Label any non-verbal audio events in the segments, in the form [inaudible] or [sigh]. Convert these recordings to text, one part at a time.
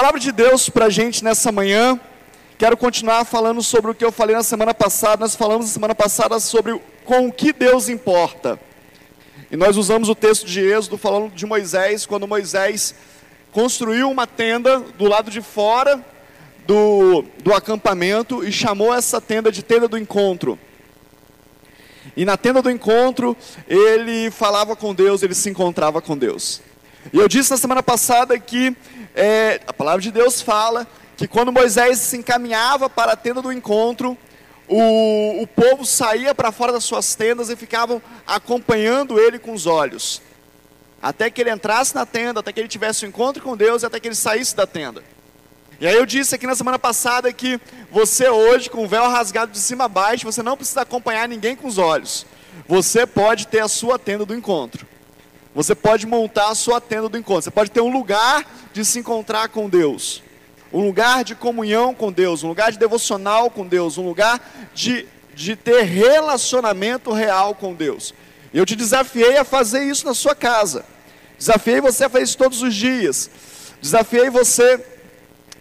Palavra de Deus para a gente nessa manhã. Quero continuar falando sobre o que eu falei na semana passada. Nós falamos na semana passada sobre com o que Deus importa. E nós usamos o texto de Êxodo falando de Moisés, quando Moisés construiu uma tenda do lado de fora do, do acampamento e chamou essa tenda de tenda do encontro. E na tenda do encontro, ele falava com Deus, ele se encontrava com Deus. E eu disse na semana passada que é, a palavra de Deus fala que quando Moisés se encaminhava para a tenda do encontro, o, o povo saía para fora das suas tendas e ficavam acompanhando ele com os olhos. Até que ele entrasse na tenda, até que ele tivesse um encontro com Deus e até que ele saísse da tenda. E aí eu disse aqui na semana passada que você hoje, com o véu rasgado de cima a baixo, você não precisa acompanhar ninguém com os olhos. Você pode ter a sua tenda do encontro. Você pode montar a sua tenda do encontro. Você pode ter um lugar de se encontrar com Deus. Um lugar de comunhão com Deus, um lugar de devocional com Deus, um lugar de, de ter relacionamento real com Deus. Eu te desafiei a fazer isso na sua casa. Desafiei você a fazer isso todos os dias. Desafiei você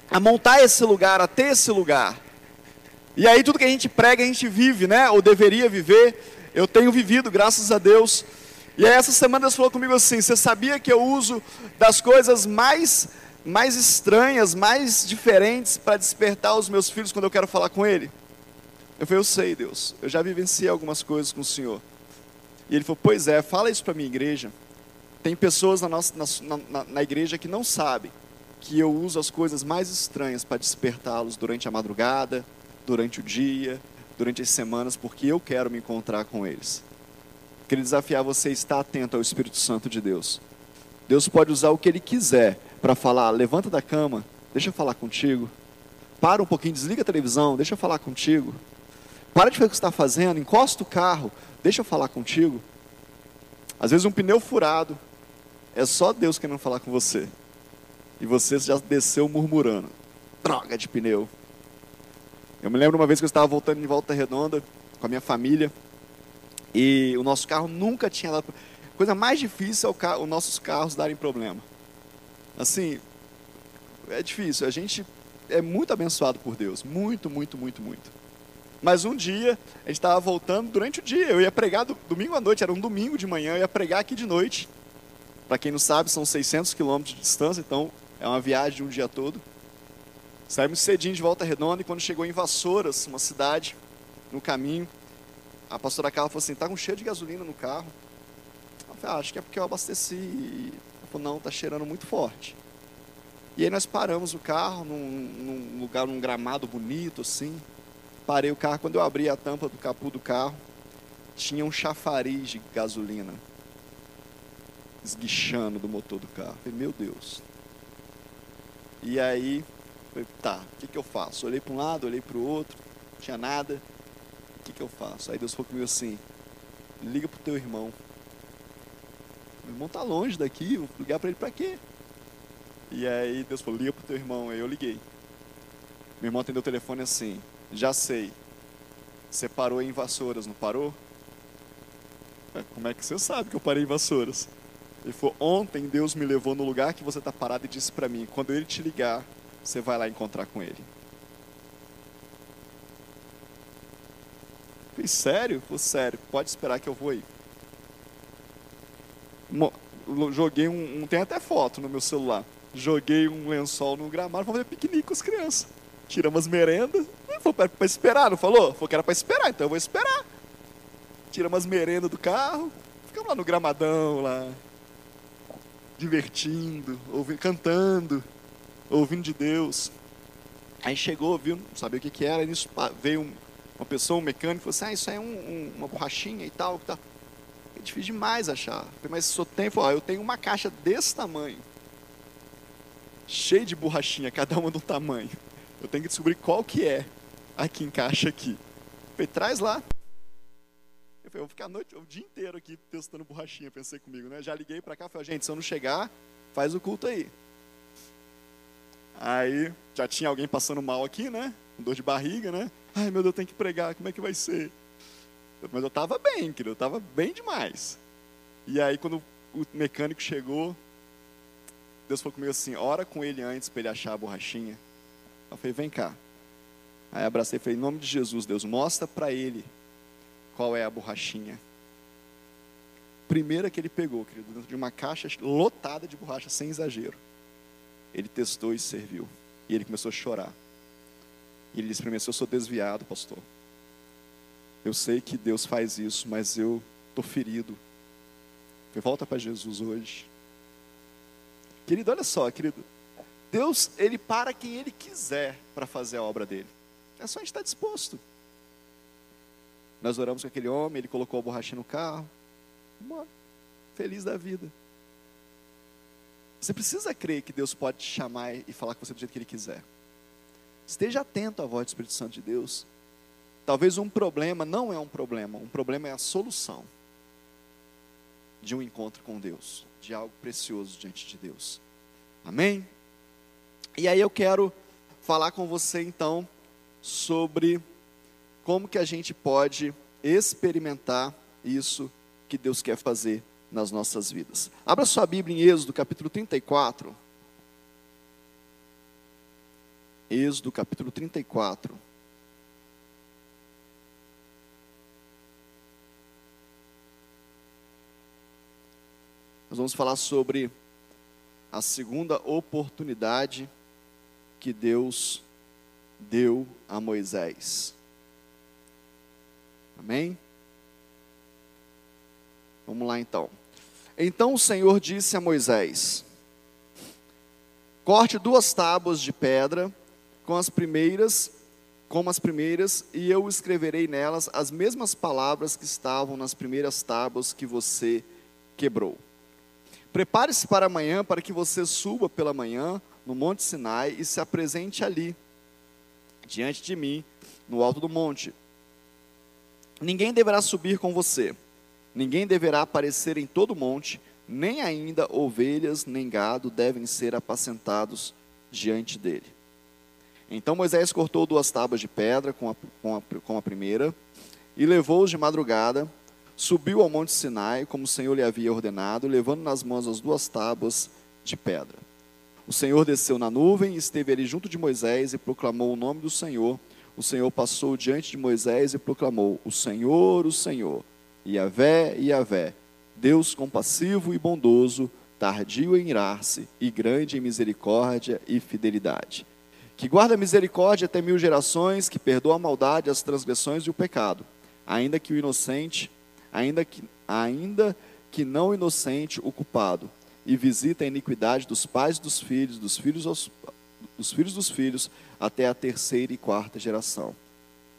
a montar esse lugar, a ter esse lugar. E aí tudo que a gente prega, a gente vive, né? Ou deveria viver. Eu tenho vivido, graças a Deus. E aí essa semana Deus falou comigo assim: "Você sabia que eu uso das coisas mais mais estranhas, mais diferentes para despertar os meus filhos quando eu quero falar com ele?" Eu falei: "Eu sei, Deus. Eu já vivenciei algumas coisas com o Senhor." E ele falou: "Pois é, fala isso para minha igreja." Tem pessoas na, nossa, na, na, na igreja que não sabem que eu uso as coisas mais estranhas para despertá-los durante a madrugada, durante o dia, durante as semanas, porque eu quero me encontrar com eles. Queria desafiar você a estar atento ao Espírito Santo de Deus. Deus pode usar o que Ele quiser para falar, levanta da cama, deixa eu falar contigo. Para um pouquinho, desliga a televisão, deixa eu falar contigo. Para de fazer o que você está fazendo, encosta o carro, deixa eu falar contigo. Às vezes um pneu furado, é só Deus querendo falar com você. E você já desceu murmurando. Droga de pneu. Eu me lembro uma vez que eu estava voltando de volta redonda com a minha família. E o nosso carro nunca tinha dado. Coisa mais difícil é o os nossos carros darem problema. Assim, é difícil. A gente é muito abençoado por Deus. Muito, muito, muito, muito. Mas um dia, a gente estava voltando durante o dia. Eu ia pregar do, domingo à noite, era um domingo de manhã, eu ia pregar aqui de noite. Para quem não sabe, são 600 quilômetros de distância, então é uma viagem de um dia todo. Saímos cedinho de Volta Redonda e quando chegou em Vassouras, uma cidade, no caminho, a pastora Carla falou assim, tá com cheio de gasolina no carro. Eu falei, ah, acho que é porque eu abasteci. Ela falou, não, tá cheirando muito forte. E aí nós paramos o carro num, num lugar, num gramado bonito assim. Parei o carro, quando eu abri a tampa do capô do carro, tinha um chafariz de gasolina esguichando do motor do carro. Falei, meu Deus. E aí, falei, tá, o que, que eu faço? Olhei para um lado, olhei para o outro, não tinha nada. Que, que eu faço? Aí Deus falou comigo assim, liga pro teu irmão. Meu irmão tá longe daqui, vou ligar para ele para quê? E aí Deus falou, liga pro teu irmão. Aí eu liguei. Meu irmão atendeu o telefone assim, já sei. Você parou em Vassouras, não parou? Como é que você sabe que eu parei em Vassouras? Ele falou: Ontem Deus me levou no lugar que você está parado e disse para mim: Quando ele te ligar, você vai lá encontrar com ele. Sério? Falei: Sério, pode esperar que eu vou aí. Joguei um, um. Tem até foto no meu celular. Joguei um lençol no gramado para fazer piquenique com as crianças. Tiramos as merendas. Falou para esperar, não falou? Falou que era para esperar, então eu vou esperar. Tiramos as merendas do carro. Ficamos lá no gramadão, lá, divertindo, ouvindo, cantando, ouvindo de Deus. Aí chegou, viu, não sabia o que, que era, nisso veio um, uma pessoa, um mecânico, falou assim, ah, isso é um, um, uma borrachinha e tal. tal. É difícil demais achar. Mas se o tem, falou, eu tenho uma caixa desse tamanho, cheia de borrachinha, cada uma do tamanho. Eu tenho que descobrir qual que é a que encaixa aqui. Falei, traz lá. Eu falei, vou ficar a noite, o dia inteiro aqui testando borrachinha, pensei comigo, né? Já liguei para cá, falei, gente, se eu não chegar, faz o culto aí. Aí já tinha alguém passando mal aqui, né? Com dor de barriga, né? Ai, meu Deus, eu tenho que pregar, como é que vai ser? Mas eu estava bem, querido, eu estava bem demais. E aí, quando o mecânico chegou, Deus falou comigo assim: ora com ele antes para ele achar a borrachinha. Eu falei: vem cá. Aí abracei e falei: em nome de Jesus, Deus, mostra para ele qual é a borrachinha. Primeira que ele pegou, querido, dentro de uma caixa lotada de borracha, sem exagero. Ele testou e serviu. E ele começou a chorar. Ele disse para mim: Eu sou desviado, pastor. Eu sei que Deus faz isso, mas eu estou ferido. Eu volta para Jesus hoje. Querido, olha só, querido. Deus, ele para quem ele quiser para fazer a obra dele. É só a gente estar disposto. Nós oramos com aquele homem, ele colocou a borracha no carro. Embora. Feliz da vida. Você precisa crer que Deus pode te chamar e falar com você do jeito que Ele quiser. Esteja atento à voz do Espírito Santo de Deus. Talvez um problema não é um problema, um problema é a solução de um encontro com Deus, de algo precioso diante de Deus. Amém? E aí eu quero falar com você então sobre como que a gente pode experimentar isso que Deus quer fazer nas nossas vidas. Abra sua Bíblia em Êxodo, capítulo 34. Êxodo, capítulo 34. Nós vamos falar sobre a segunda oportunidade que Deus deu a Moisés. Amém? Vamos lá então. Então o Senhor disse a Moisés: Corte duas tábuas de pedra com as primeiras, como as primeiras, e eu escreverei nelas as mesmas palavras que estavam nas primeiras tábuas que você quebrou. Prepare-se para amanhã, para que você suba pela manhã no Monte Sinai e se apresente ali, diante de mim, no alto do monte. Ninguém deverá subir com você Ninguém deverá aparecer em todo o monte, nem ainda ovelhas nem gado devem ser apacentados diante dele. Então Moisés cortou duas tábuas de pedra com a, com a, com a primeira e levou-os de madrugada, subiu ao monte Sinai, como o Senhor lhe havia ordenado, levando nas mãos as duas tábuas de pedra. O Senhor desceu na nuvem, esteve ali junto de Moisés e proclamou o nome do Senhor. O Senhor passou diante de Moisés e proclamou: O Senhor, o Senhor Yahvé, Yahvé, Deus compassivo e bondoso, tardio em irar-se e grande em misericórdia e fidelidade. Que guarda misericórdia até mil gerações, que perdoa a maldade, as transgressões e o pecado, ainda que o inocente, ainda que, ainda que não inocente o culpado, e visita a iniquidade dos pais dos filhos, dos filhos, aos, dos filhos dos filhos, até a terceira e quarta geração.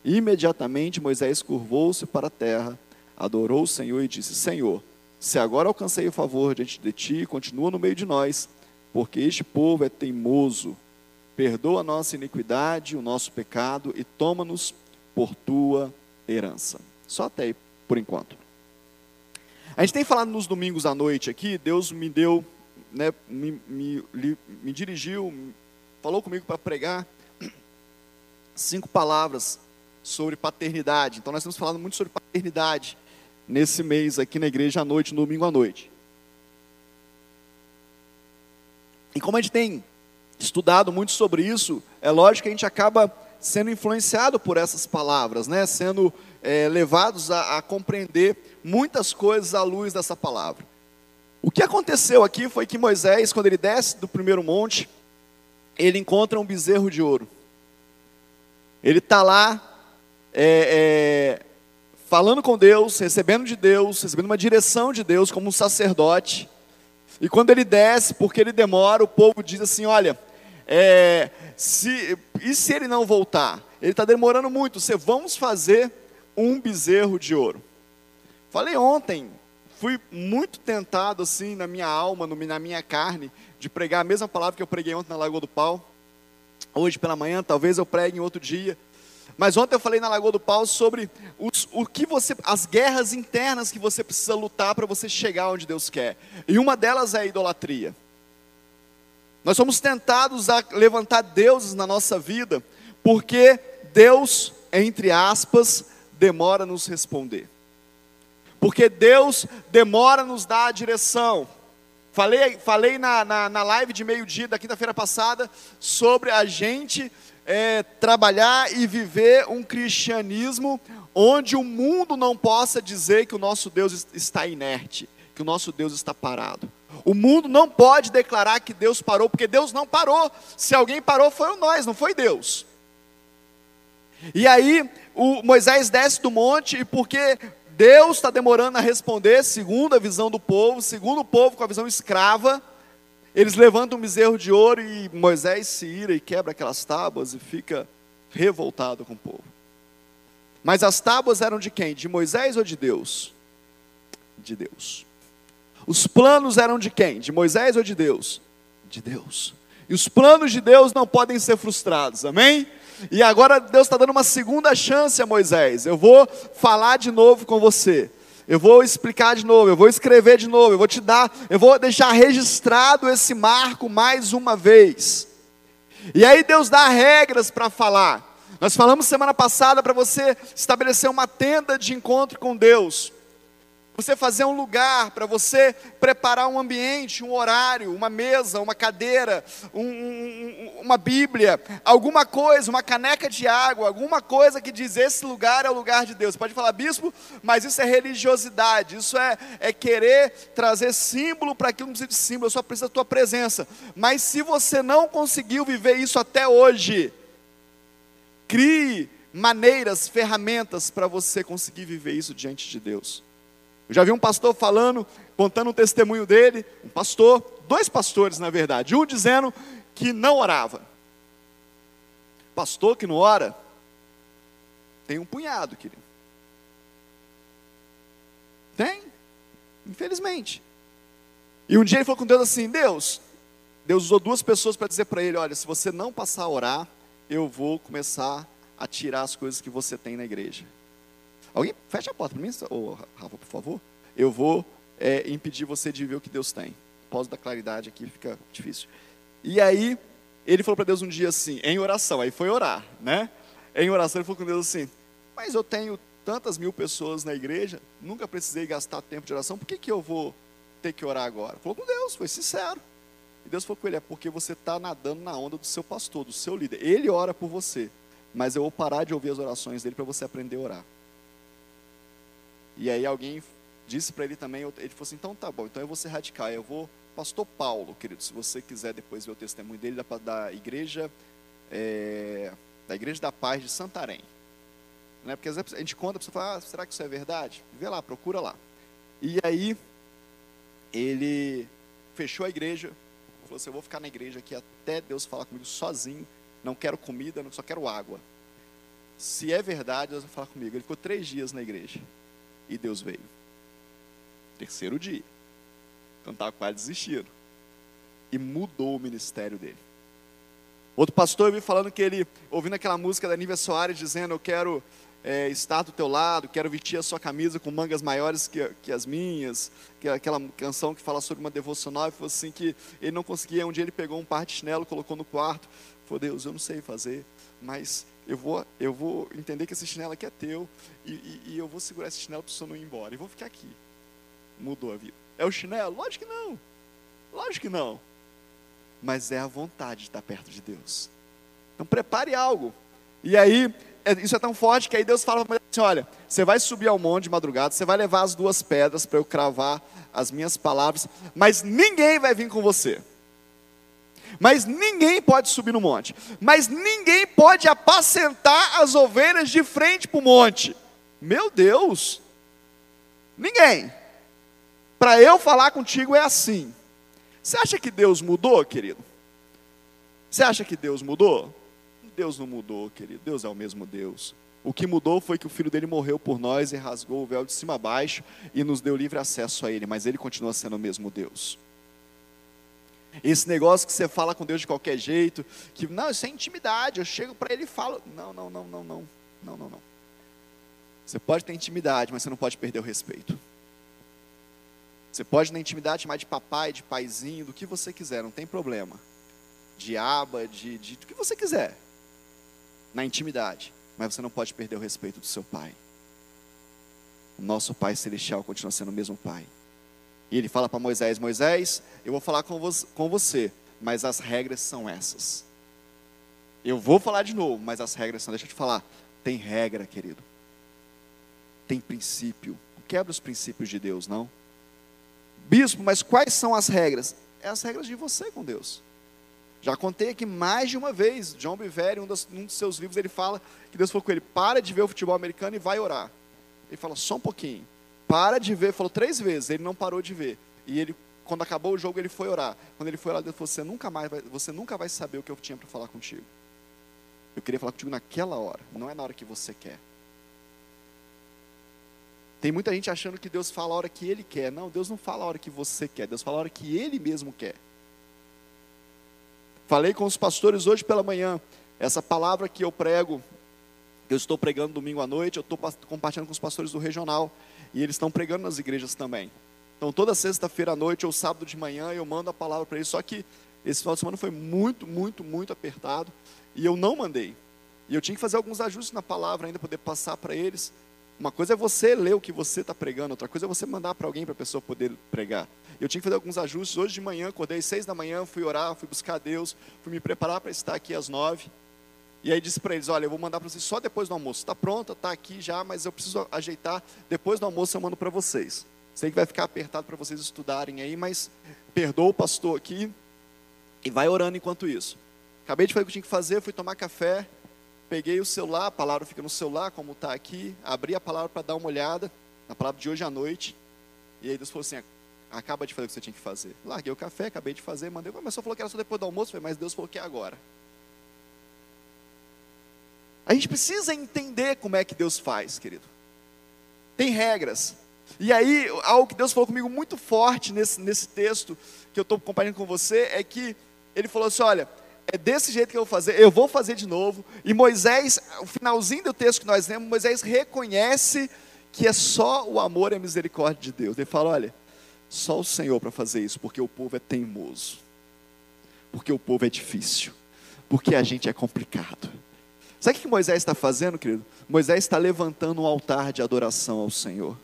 Imediatamente Moisés curvou-se para a terra, adorou o Senhor e disse: Senhor, se agora alcancei o favor diante de ti, continua no meio de nós, porque este povo é teimoso. Perdoa a nossa iniquidade, o nosso pecado e toma-nos por tua herança. Só até aí, por enquanto. A gente tem falado nos domingos à noite aqui, Deus me deu, né, me, me, me dirigiu, falou comigo para pregar cinco palavras sobre paternidade. Então nós estamos falando muito sobre paternidade nesse mês aqui na igreja à noite, no domingo à noite. E como a gente tem estudado muito sobre isso, é lógico que a gente acaba sendo influenciado por essas palavras, né? sendo é, levados a, a compreender muitas coisas à luz dessa palavra. O que aconteceu aqui foi que Moisés, quando ele desce do primeiro monte, ele encontra um bezerro de ouro. Ele está lá é, é, falando com Deus, recebendo de Deus, recebendo uma direção de Deus como um sacerdote. E quando ele desce, porque ele demora, o povo diz assim: Olha, é, se, e se ele não voltar? Ele está demorando muito. Vamos fazer um bezerro de ouro. Falei ontem, fui muito tentado assim na minha alma, na minha carne, de pregar a mesma palavra que eu preguei ontem na Lagoa do Pau. Hoje pela manhã, talvez eu pregue em outro dia. Mas ontem eu falei na Lagoa do Pau sobre os, o que você, as guerras internas que você precisa lutar para você chegar onde Deus quer. E uma delas é a idolatria. Nós somos tentados a levantar deuses na nossa vida, porque Deus, entre aspas, demora nos responder. Porque Deus demora nos dar a direção. Falei, falei na, na, na live de meio-dia da quinta-feira passada sobre a gente é, trabalhar e viver um cristianismo onde o mundo não possa dizer que o nosso Deus está inerte, que o nosso Deus está parado. O mundo não pode declarar que Deus parou, porque Deus não parou. Se alguém parou, foi nós, não foi Deus. E aí, o Moisés desce do monte, e porque Deus está demorando a responder, segundo a visão do povo, segundo o povo com a visão escrava, eles levantam um bezerro de ouro e Moisés se ira e quebra aquelas tábuas e fica revoltado com o povo. Mas as tábuas eram de quem? De Moisés ou de Deus? De Deus. Os planos eram de quem? De Moisés ou de Deus? De Deus. E os planos de Deus não podem ser frustrados, amém? E agora Deus está dando uma segunda chance a Moisés. Eu vou falar de novo com você. Eu vou explicar de novo, eu vou escrever de novo, eu vou te dar, eu vou deixar registrado esse marco mais uma vez. E aí Deus dá regras para falar. Nós falamos semana passada para você estabelecer uma tenda de encontro com Deus você fazer um lugar, para você preparar um ambiente, um horário, uma mesa, uma cadeira, um, um, uma Bíblia, alguma coisa, uma caneca de água, alguma coisa que diz esse lugar é o lugar de Deus. Pode falar, bispo, mas isso é religiosidade, isso é, é querer trazer símbolo para aquilo que não precisa de símbolo, eu só preciso da tua presença. Mas se você não conseguiu viver isso até hoje, crie maneiras, ferramentas para você conseguir viver isso diante de Deus. Eu já vi um pastor falando, contando um testemunho dele, um pastor, dois pastores na verdade, um dizendo que não orava. Pastor que não ora, tem um punhado, querido. Tem, infelizmente. E um dia ele falou com Deus assim: Deus, Deus usou duas pessoas para dizer para ele: Olha, se você não passar a orar, eu vou começar a tirar as coisas que você tem na igreja. Alguém fecha a porta para mim, Rafa, por favor. Eu vou é, impedir você de ver o que Deus tem. Pós da claridade aqui fica difícil. E aí, ele falou para Deus um dia assim, em oração, aí foi orar, né? Em oração, ele falou com Deus assim: Mas eu tenho tantas mil pessoas na igreja, nunca precisei gastar tempo de oração, por que, que eu vou ter que orar agora? Falou com Deus, foi sincero. E Deus falou com ele: É porque você está nadando na onda do seu pastor, do seu líder. Ele ora por você, mas eu vou parar de ouvir as orações dele para você aprender a orar. E aí alguém disse para ele também, ele falou assim, então tá bom, então eu vou ser radical, eu vou, pastor Paulo, querido, se você quiser depois ver o testemunho dele, da, da igreja, é, da igreja da paz de Santarém. Né? Porque às vezes a gente conta, a pessoa fala, ah, será que isso é verdade? Vê lá, procura lá. E aí, ele fechou a igreja, falou assim, eu vou ficar na igreja aqui até Deus falar comigo sozinho, não quero comida, só quero água. Se é verdade, Deus vai falar comigo. Ele ficou três dias na igreja. E Deus veio. Terceiro dia. Então estava quase desistindo. E mudou o ministério dele. Outro pastor eu vi falando que ele, ouvindo aquela música da Nívia Soares, dizendo: Eu quero é, estar do teu lado, quero vestir a sua camisa com mangas maiores que, que as minhas, que é aquela canção que fala sobre uma devocional, e falou assim que ele não conseguia, um dia ele pegou um par de chinelo, colocou no quarto, falou, Deus, eu não sei fazer, mas eu vou, eu vou entender que esse chinelo aqui é teu, e, e, e eu vou segurar esse chinelo para o senhor não ir embora, e vou ficar aqui mudou a vida. É o chinelo? Lógico que não. Lógico que não. Mas é a vontade de estar perto de Deus. Então prepare algo. E aí, é, isso é tão forte que aí Deus fala para assim: olha, você vai subir ao monte de madrugada, você vai levar as duas pedras para eu cravar as minhas palavras, mas ninguém vai vir com você. Mas ninguém pode subir no monte. Mas ninguém pode apacentar as ovelhas de frente para o monte. Meu Deus! Ninguém. Para eu falar contigo é assim. Você acha que Deus mudou, querido? Você acha que Deus mudou? Deus não mudou, querido. Deus é o mesmo Deus. O que mudou foi que o filho dele morreu por nós e rasgou o véu de cima a baixo e nos deu livre acesso a ele, mas ele continua sendo o mesmo Deus. Esse negócio que você fala com Deus de qualquer jeito, que não, isso é intimidade, eu chego para ele e falo, não, não, não, não, não, não, não, não. Você pode ter intimidade, mas você não pode perder o respeito. Você pode na intimidade chamar de papai, de paizinho, do que você quiser, não tem problema. De aba, de, de do que você quiser. Na intimidade. Mas você não pode perder o respeito do seu pai. O nosso Pai Celestial continua sendo o mesmo Pai. E ele fala para Moisés: Moisés, eu vou falar com, vo com você, mas as regras são essas. Eu vou falar de novo, mas as regras são. Deixa eu te falar. Tem regra, querido. Tem princípio. Quebra os princípios de Deus, não? Bispo, mas quais são as regras? É as regras de você com Deus. Já contei aqui mais de uma vez. John Biveri, um, um dos seus livros, ele fala que Deus falou com ele: para de ver o futebol americano e vai orar. Ele fala, só um pouquinho. Para de ver, falou três vezes, ele não parou de ver. E ele, quando acabou o jogo, ele foi orar. Quando ele foi orar, Deus falou: você nunca mais vai, você nunca vai saber o que eu tinha para falar contigo. Eu queria falar contigo naquela hora, não é na hora que você quer. Tem muita gente achando que Deus fala a hora que Ele quer. Não, Deus não fala a hora que você quer, Deus fala a hora que Ele mesmo quer. Falei com os pastores hoje pela manhã, essa palavra que eu prego, eu estou pregando domingo à noite, eu estou compartilhando com os pastores do regional, e eles estão pregando nas igrejas também. Então, toda sexta-feira à noite ou sábado de manhã, eu mando a palavra para eles, só que esse final de semana foi muito, muito, muito apertado, e eu não mandei. E eu tinha que fazer alguns ajustes na palavra ainda, poder passar para eles. Uma coisa é você ler o que você está pregando, outra coisa é você mandar para alguém para a pessoa poder pregar. Eu tinha que fazer alguns ajustes. Hoje de manhã, acordei às seis da manhã, fui orar, fui buscar Deus, fui me preparar para estar aqui às nove. E aí disse para eles: Olha, eu vou mandar para vocês só depois do almoço. Está pronta, está aqui já, mas eu preciso ajeitar. Depois do almoço eu mando para vocês. Sei que vai ficar apertado para vocês estudarem aí, mas perdoa o pastor aqui e vai orando enquanto isso. Acabei de fazer o que tinha que fazer, fui tomar café, peguei o celular, a palavra fica no celular, como está aqui, abri a palavra para dar uma olhada, na palavra de hoje à noite, e aí Deus falou assim, acaba de fazer o que você tinha que fazer. Larguei o café, acabei de fazer, mandei, mas só falou que era só depois do almoço, mas Deus falou que é agora. A gente precisa entender como é que Deus faz, querido. Tem regras. E aí, algo que Deus falou comigo muito forte nesse, nesse texto que eu estou compartilhando com você é que Ele falou assim: olha, é desse jeito que eu vou fazer, eu vou fazer de novo. E Moisés, o finalzinho do texto que nós lemos, Moisés reconhece que é só o amor e a misericórdia de Deus. Ele fala: olha, só o Senhor para fazer isso, porque o povo é teimoso, porque o povo é difícil, porque a gente é complicado. Sabe o que Moisés está fazendo, querido? Moisés está levantando um altar de adoração ao Senhor.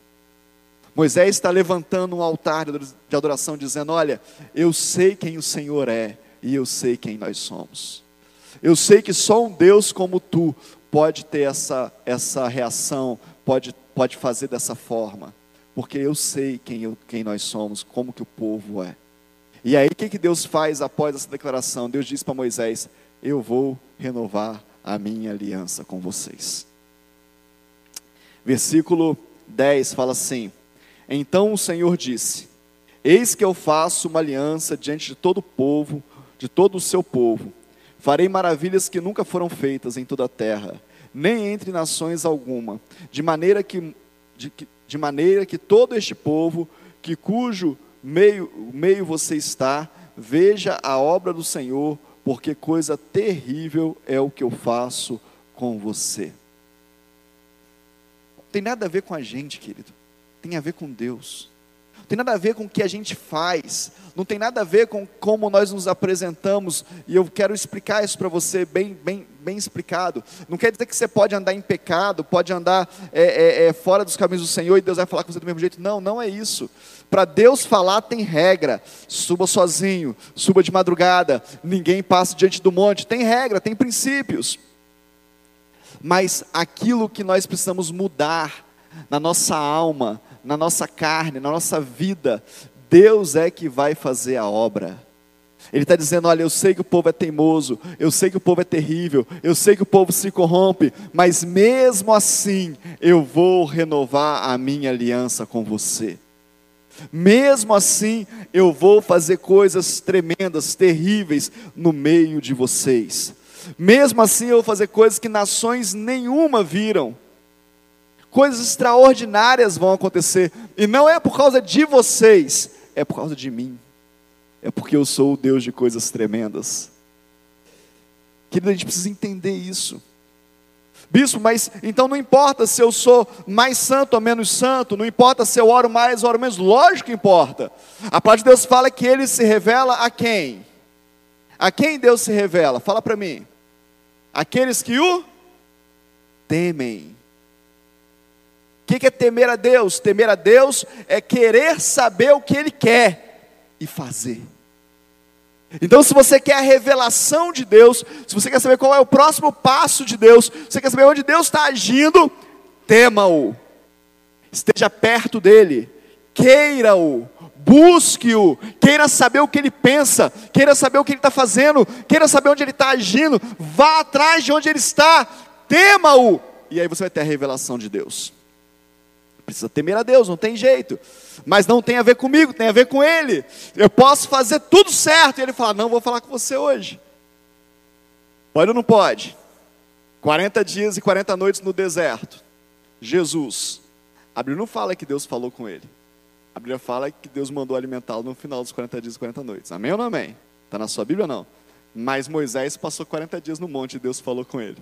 Moisés está levantando um altar de adoração, dizendo: Olha, eu sei quem o Senhor é, e eu sei quem nós somos. Eu sei que só um Deus como tu pode ter essa, essa reação, pode, pode fazer dessa forma, porque eu sei quem, eu, quem nós somos, como que o povo é. E aí o que, que Deus faz após essa declaração? Deus diz para Moisés: Eu vou renovar a minha aliança com vocês. Versículo 10 fala assim: Então o Senhor disse: Eis que eu faço uma aliança diante de todo o povo de todo o seu povo. Farei maravilhas que nunca foram feitas em toda a terra, nem entre nações alguma, de maneira que, de, de maneira que todo este povo, que cujo meio, meio você está, veja a obra do Senhor, porque coisa terrível é o que eu faço com você. Tem nada a ver com a gente, querido. Tem a ver com Deus. Não tem nada a ver com o que a gente faz, não tem nada a ver com como nós nos apresentamos, e eu quero explicar isso para você bem, bem, bem explicado. Não quer dizer que você pode andar em pecado, pode andar é, é, é, fora dos caminhos do Senhor e Deus vai falar com você do mesmo jeito. Não, não é isso. Para Deus falar tem regra. Suba sozinho, suba de madrugada, ninguém passa diante do monte. Tem regra, tem princípios. Mas aquilo que nós precisamos mudar na nossa alma, na nossa carne, na nossa vida, Deus é que vai fazer a obra. Ele está dizendo: olha, eu sei que o povo é teimoso, eu sei que o povo é terrível, eu sei que o povo se corrompe, mas mesmo assim eu vou renovar a minha aliança com você. Mesmo assim, eu vou fazer coisas tremendas, terríveis no meio de vocês. Mesmo assim, eu vou fazer coisas que nações nenhuma viram coisas extraordinárias vão acontecer, e não é por causa de vocês, é por causa de mim, é porque eu sou o Deus de coisas tremendas. Querido, a gente precisa entender isso. Bispo, mas então não importa se eu sou mais santo ou menos santo, não importa se eu oro mais ou oro menos, lógico que importa. A parte de Deus fala que ele se revela a quem? A quem Deus se revela? Fala para mim. Aqueles que o temem. O que é temer a Deus? Temer a Deus é querer saber o que Ele quer e fazer. Então, se você quer a revelação de Deus, se você quer saber qual é o próximo passo de Deus, se você quer saber onde Deus está agindo, tema-o, esteja perto dele, queira-o, busque-o, queira saber o que ele pensa, queira saber o que ele está fazendo, queira saber onde ele está agindo, vá atrás de onde ele está, tema-o, e aí você vai ter a revelação de Deus. Precisa temer a Deus, não tem jeito. Mas não tem a ver comigo, tem a ver com Ele. Eu posso fazer tudo certo. E Ele fala: Não, vou falar com você hoje. Pode ou não pode? 40 dias e 40 noites no deserto. Jesus. A Bíblia não fala que Deus falou com ele. A Bíblia fala que Deus mandou alimentá-lo no final dos 40 dias e 40 noites. Amém ou não amém? Está na sua Bíblia ou não? Mas Moisés passou 40 dias no monte e Deus falou com ele.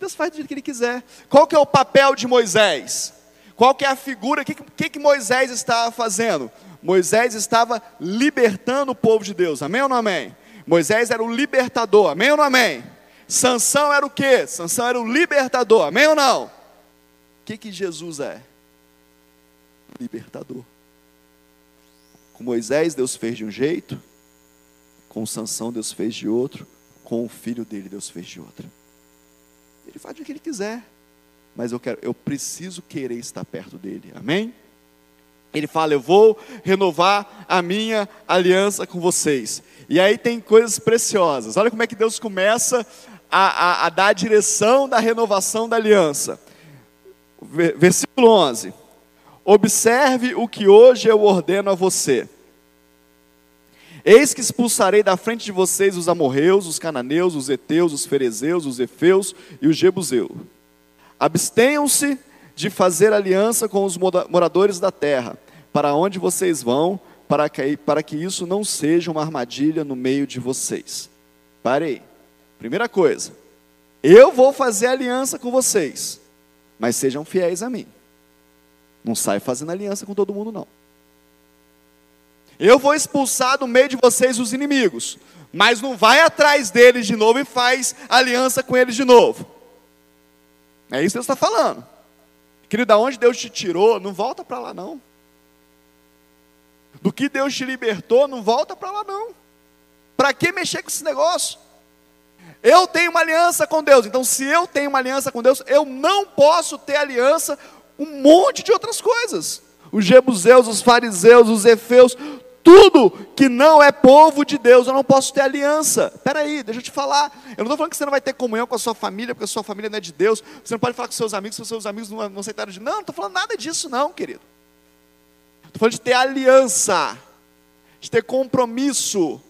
Deus faz do jeito que ele quiser. Qual que é o papel de Moisés? Qual que é a figura? O que, que, que Moisés estava fazendo? Moisés estava libertando o povo de Deus. Amém ou não amém? Moisés era o libertador. Amém ou não amém? Sansão era o quê? Sansão era o libertador. Amém ou não? O que, que Jesus é? Libertador. Com Moisés, Deus fez de um jeito. Com Sansão, Deus fez de outro. Com o filho dele, Deus fez de outro. Ele faz o que ele quiser. Mas eu quero, eu preciso querer estar perto dele. Amém? Ele fala: Eu vou renovar a minha aliança com vocês. E aí tem coisas preciosas. Olha como é que Deus começa a, a, a dar a direção da renovação da aliança. Versículo 11: Observe o que hoje eu ordeno a você. Eis que expulsarei da frente de vocês os amorreus, os cananeus, os heteus, os ferezeus, os efeus e os jebuseus. Abstenham-se de fazer aliança com os moradores da terra, para onde vocês vão, para que, para que isso não seja uma armadilha no meio de vocês. Parei. Primeira coisa, eu vou fazer aliança com vocês, mas sejam fiéis a mim. Não sai fazendo aliança com todo mundo, não. Eu vou expulsar do meio de vocês os inimigos, mas não vai atrás deles de novo e faz aliança com eles de novo. É isso que Deus está falando. Querido, da onde Deus te tirou, não volta para lá não. Do que Deus te libertou, não volta para lá não. Para que mexer com esse negócio? Eu tenho uma aliança com Deus, então se eu tenho uma aliança com Deus, eu não posso ter aliança com um monte de outras coisas. Os jebuseus, os fariseus, os efeus, tudo que não é povo de Deus, eu não posso ter aliança. Espera aí, deixa eu te falar. Eu não estou falando que você não vai ter comunhão com a sua família, porque a sua família não é de Deus. Você não pode falar com seus amigos, se seus amigos não, não aceitaram de Não, não estou falando nada disso, não, querido. Estou falando de ter aliança, de ter compromisso,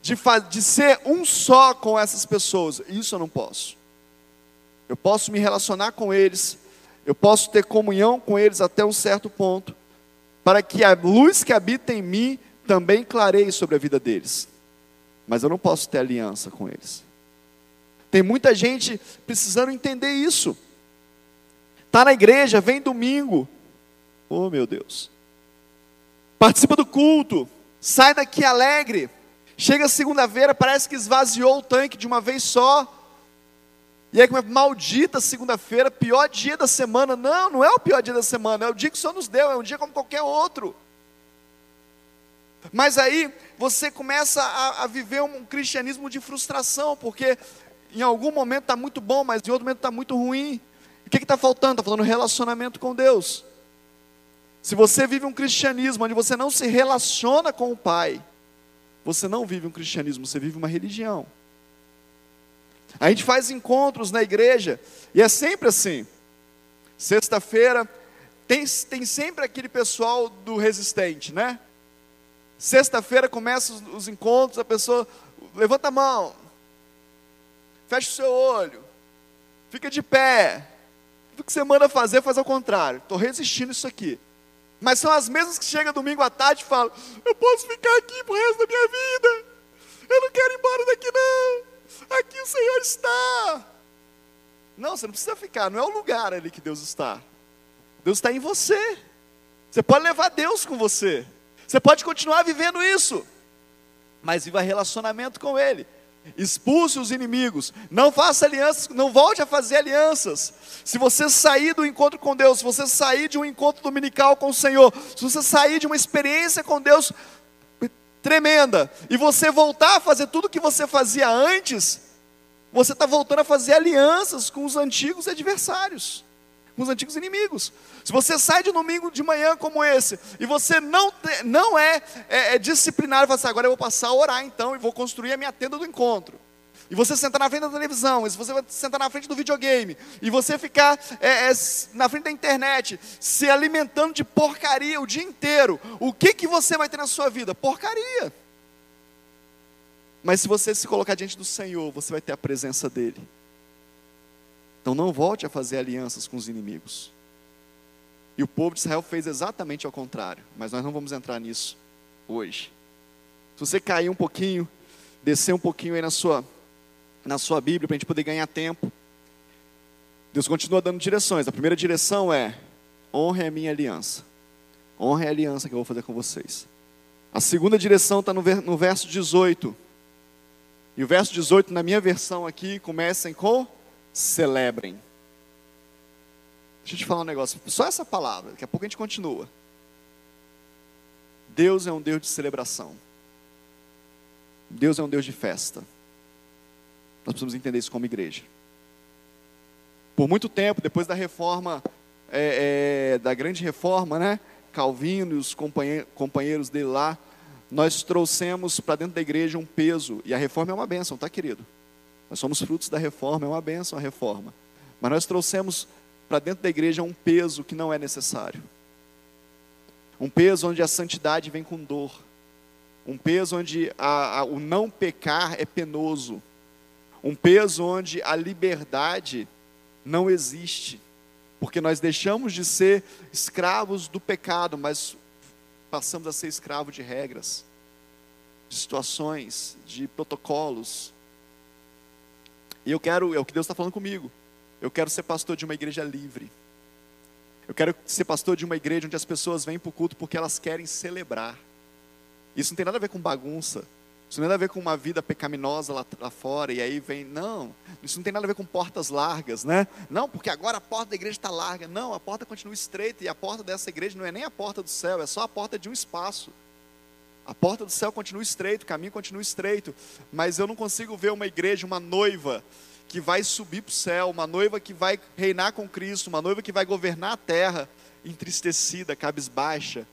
de, de ser um só com essas pessoas. Isso eu não posso. Eu posso me relacionar com eles, eu posso ter comunhão com eles até um certo ponto, para que a luz que habita em mim também clareie sobre a vida deles. Mas eu não posso ter aliança com eles. Tem muita gente precisando entender isso. Está na igreja, vem domingo. Oh meu Deus. Participa do culto. Sai daqui alegre. Chega segunda-feira, parece que esvaziou o tanque de uma vez só. E aí, é maldita segunda-feira, pior dia da semana. Não, não é o pior dia da semana, é o dia que o Senhor nos deu, é um dia como qualquer outro. Mas aí você começa a, a viver um cristianismo de frustração, porque em algum momento está muito bom, mas em outro momento está muito ruim. O que está faltando? Está faltando relacionamento com Deus. Se você vive um cristianismo onde você não se relaciona com o Pai, você não vive um cristianismo, você vive uma religião. A gente faz encontros na igreja e é sempre assim. Sexta-feira tem, tem sempre aquele pessoal do resistente, né? Sexta-feira começa os, os, encontros, a pessoa levanta a mão, fecha o seu olho, fica de pé. O que você manda fazer, faz ao contrário. Estou resistindo isso aqui. Mas são as mesmas que chegam domingo à tarde e falam: Eu posso ficar aqui pro resto da minha vida. Eu não quero ir embora daqui, não. Aqui o Senhor está. Não, você não precisa ficar, não é o lugar ali que Deus está. Deus está em você. Você pode levar Deus com você. Você pode continuar vivendo isso. Mas viva relacionamento com Ele. Expulse os inimigos. Não faça alianças, não volte a fazer alianças. Se você sair do encontro com Deus, se você sair de um encontro dominical com o Senhor, se você sair de uma experiência com Deus tremenda e você voltar a fazer tudo que você fazia antes, você está voltando a fazer alianças com os antigos adversários, com os antigos inimigos. Se você sai de domingo de manhã como esse, e você não, não é, é, é disciplinado, fala assim, agora eu vou passar a orar então, e vou construir a minha tenda do encontro. E você sentar na frente da televisão, e você sentar na frente do videogame, e você ficar é, é, na frente da internet, se alimentando de porcaria o dia inteiro, o que, que você vai ter na sua vida? Porcaria. Mas se você se colocar diante do Senhor, você vai ter a presença dEle. Então não volte a fazer alianças com os inimigos. E o povo de Israel fez exatamente ao contrário, mas nós não vamos entrar nisso hoje. Se você cair um pouquinho, descer um pouquinho aí na sua na sua Bíblia para a gente poder ganhar tempo. Deus continua dando direções. A primeira direção é: honre a minha aliança. Honre a aliança que eu vou fazer com vocês. A segunda direção está no, no verso 18. E o verso 18, na minha versão aqui, começa com celebrem. Deixa eu te falar um negócio. Só essa palavra, daqui a pouco a gente continua. Deus é um Deus de celebração. Deus é um Deus de festa. Nós precisamos entender isso como igreja. Por muito tempo, depois da reforma, é, é, da grande reforma, né? Calvino e os companheiros dele lá, nós trouxemos para dentro da igreja um peso, e a reforma é uma bênção, tá, querido? Nós somos frutos da reforma, é uma bênção a reforma. Mas nós trouxemos para dentro da igreja um peso que não é necessário. Um peso onde a santidade vem com dor. Um peso onde a, a, o não pecar é penoso. Um peso onde a liberdade não existe, porque nós deixamos de ser escravos do pecado, mas passamos a ser escravos de regras, de situações, de protocolos. E eu quero, é o que Deus está falando comigo. Eu quero ser pastor de uma igreja livre. Eu quero ser pastor de uma igreja onde as pessoas vêm para o culto porque elas querem celebrar. Isso não tem nada a ver com bagunça. Isso não tem nada a ver com uma vida pecaminosa lá, lá, fora, e aí vem, não, isso não tem nada a ver com portas largas, né? Não, porque agora a porta da igreja está larga. Não, a porta continua estreita, e a porta dessa igreja não é nem a porta do céu, é só a porta de um espaço. A porta do céu continua estreita, o caminho continua estreito, mas eu não consigo ver uma igreja, uma noiva, que vai subir para o céu, uma noiva que vai reinar com Cristo, uma noiva que vai governar a terra, entristecida, cabisbaixa,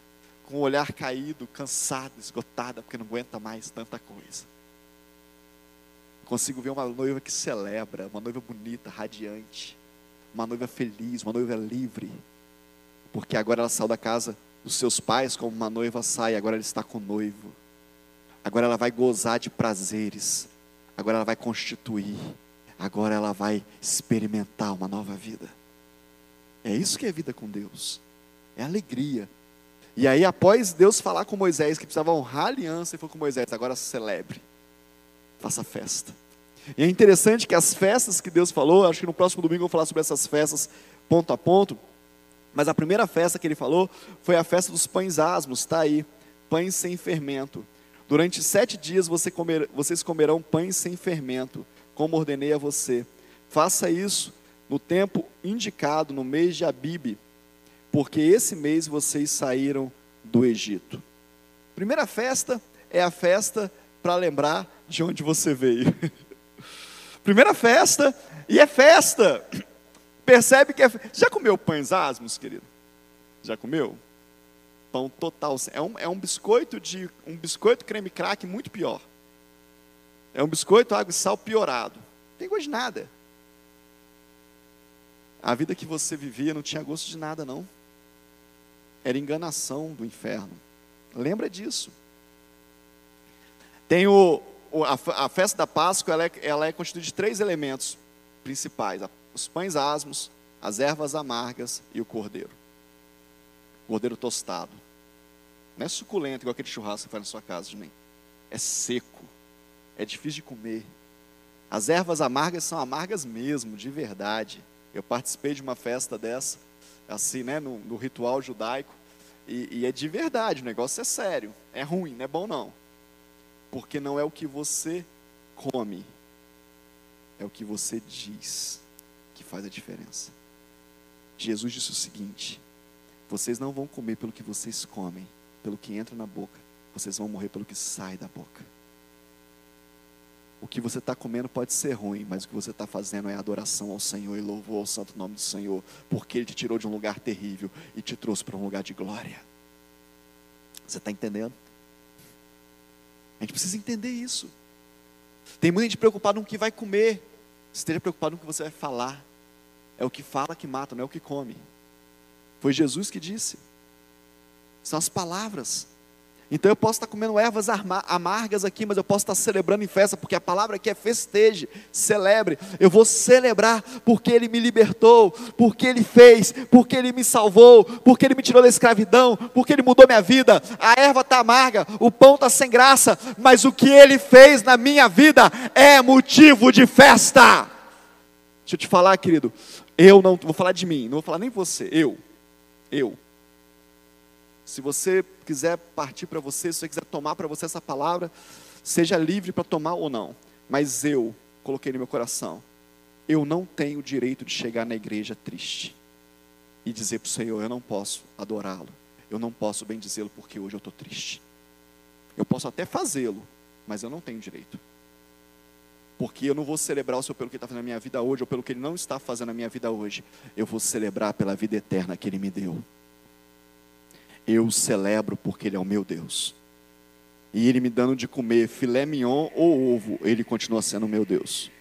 com o olhar caído, cansada, esgotada, porque não aguenta mais tanta coisa. Consigo ver uma noiva que celebra, uma noiva bonita, radiante, uma noiva feliz, uma noiva livre, porque agora ela saiu da casa dos seus pais como uma noiva sai, agora ela está com o noivo. Agora ela vai gozar de prazeres, agora ela vai constituir, agora ela vai experimentar uma nova vida. É isso que é vida com Deus, é alegria, e aí, após Deus falar com Moisés que precisava honrar a aliança, ele falou com Moisés: agora celebre, faça festa. E é interessante que as festas que Deus falou, acho que no próximo domingo eu vou falar sobre essas festas ponto a ponto, mas a primeira festa que ele falou foi a festa dos pães asmos, está aí, pães sem fermento. Durante sete dias você comer, vocês comerão pães sem fermento, como ordenei a você. Faça isso no tempo indicado, no mês de Abibe, porque esse mês vocês saíram do Egito. Primeira festa é a festa para lembrar de onde você veio. [laughs] Primeira festa, e é festa. Percebe que é. Já comeu pães asmos, querido? Já comeu? Pão total. É um, é um biscoito de. Um biscoito creme crack muito pior. É um biscoito água e sal piorado. Não tem gosto de nada. A vida que você vivia não tinha gosto de nada, não era enganação do inferno. Lembra disso. Tem o, a, festa da Páscoa, ela é, ela é constituída de três elementos principais: os pães asmos, as ervas amargas e o cordeiro. Cordeiro tostado. Não é suculento igual aquele churrasco que faz na sua casa, nem. É seco. É difícil de comer. As ervas amargas são amargas mesmo, de verdade. Eu participei de uma festa dessa assim, né, no, no ritual judaico. E, e, é de verdade, o negócio é sério. É ruim, não é bom não. Porque não é o que você come, é o que você diz que faz a diferença. Jesus disse o seguinte: vocês não vão comer pelo que vocês comem, pelo que entra na boca, vocês vão morrer pelo que sai da boca. O que você está comendo pode ser ruim, mas o que você está fazendo é adoração ao Senhor e louvor ao santo nome do Senhor, porque Ele te tirou de um lugar terrível e te trouxe para um lugar de glória. Você está entendendo? A gente precisa entender isso. Tem muita gente preocupada com o que vai comer. Esteja preocupado com o que você vai falar. É o que fala que mata, não é o que come. Foi Jesus que disse. São as palavras. Então eu posso estar comendo ervas amargas aqui, mas eu posso estar celebrando em festa, porque a palavra aqui é festeje, celebre. Eu vou celebrar porque Ele me libertou, porque Ele fez, porque Ele me salvou, porque Ele me tirou da escravidão, porque Ele mudou minha vida. A erva está amarga, o pão está sem graça, mas o que Ele fez na minha vida é motivo de festa. Deixa eu te falar, querido, eu não vou falar de mim, não vou falar nem você, eu, eu. Se você quiser partir para você, se você quiser tomar para você essa palavra, seja livre para tomar ou não. Mas eu coloquei no meu coração, eu não tenho o direito de chegar na igreja triste e dizer para o Senhor, eu não posso adorá-lo, eu não posso bendizê-lo porque hoje eu estou triste. Eu posso até fazê-lo, mas eu não tenho direito. Porque eu não vou celebrar o Senhor pelo que está fazendo na minha vida hoje, ou pelo que Ele não está fazendo na minha vida hoje. Eu vou celebrar pela vida eterna que Ele me deu eu celebro porque Ele é o meu Deus. E Ele me dando de comer filé mignon ou ovo, Ele continua sendo o meu Deus.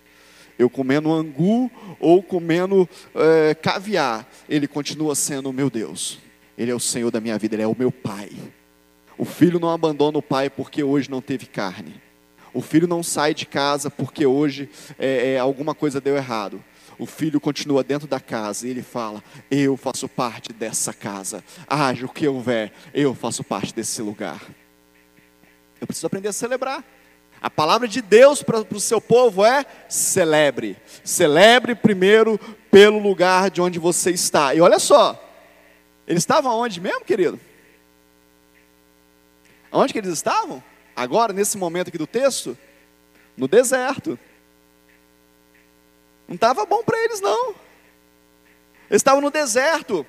Eu comendo angu ou comendo é, caviar, Ele continua sendo o meu Deus. Ele é o Senhor da minha vida, Ele é o meu Pai. O filho não abandona o pai porque hoje não teve carne. O filho não sai de casa porque hoje é, é, alguma coisa deu errado o filho continua dentro da casa e ele fala: Eu faço parte dessa casa. Haja o que houver, eu faço parte desse lugar. Eu preciso aprender a celebrar. A palavra de Deus para o seu povo é celebre. Celebre primeiro pelo lugar de onde você está. E olha só, eles estavam onde mesmo, querido? Onde que eles estavam? Agora, nesse momento aqui do texto? No deserto. Não estava bom para eles, não. Eles estavam no deserto,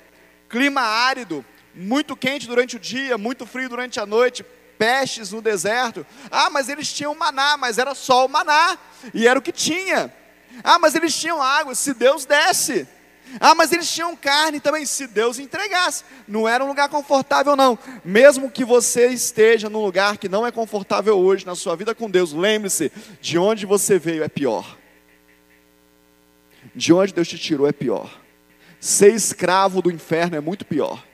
clima árido, muito quente durante o dia, muito frio durante a noite, pestes no deserto. Ah, mas eles tinham maná, mas era só o maná, e era o que tinha. Ah, mas eles tinham água, se Deus desse. Ah, mas eles tinham carne também, se Deus entregasse. Não era um lugar confortável, não. Mesmo que você esteja num lugar que não é confortável hoje na sua vida com Deus, lembre-se: de onde você veio é pior de onde Deus te tirou é pior. Ser escravo do inferno é muito pior.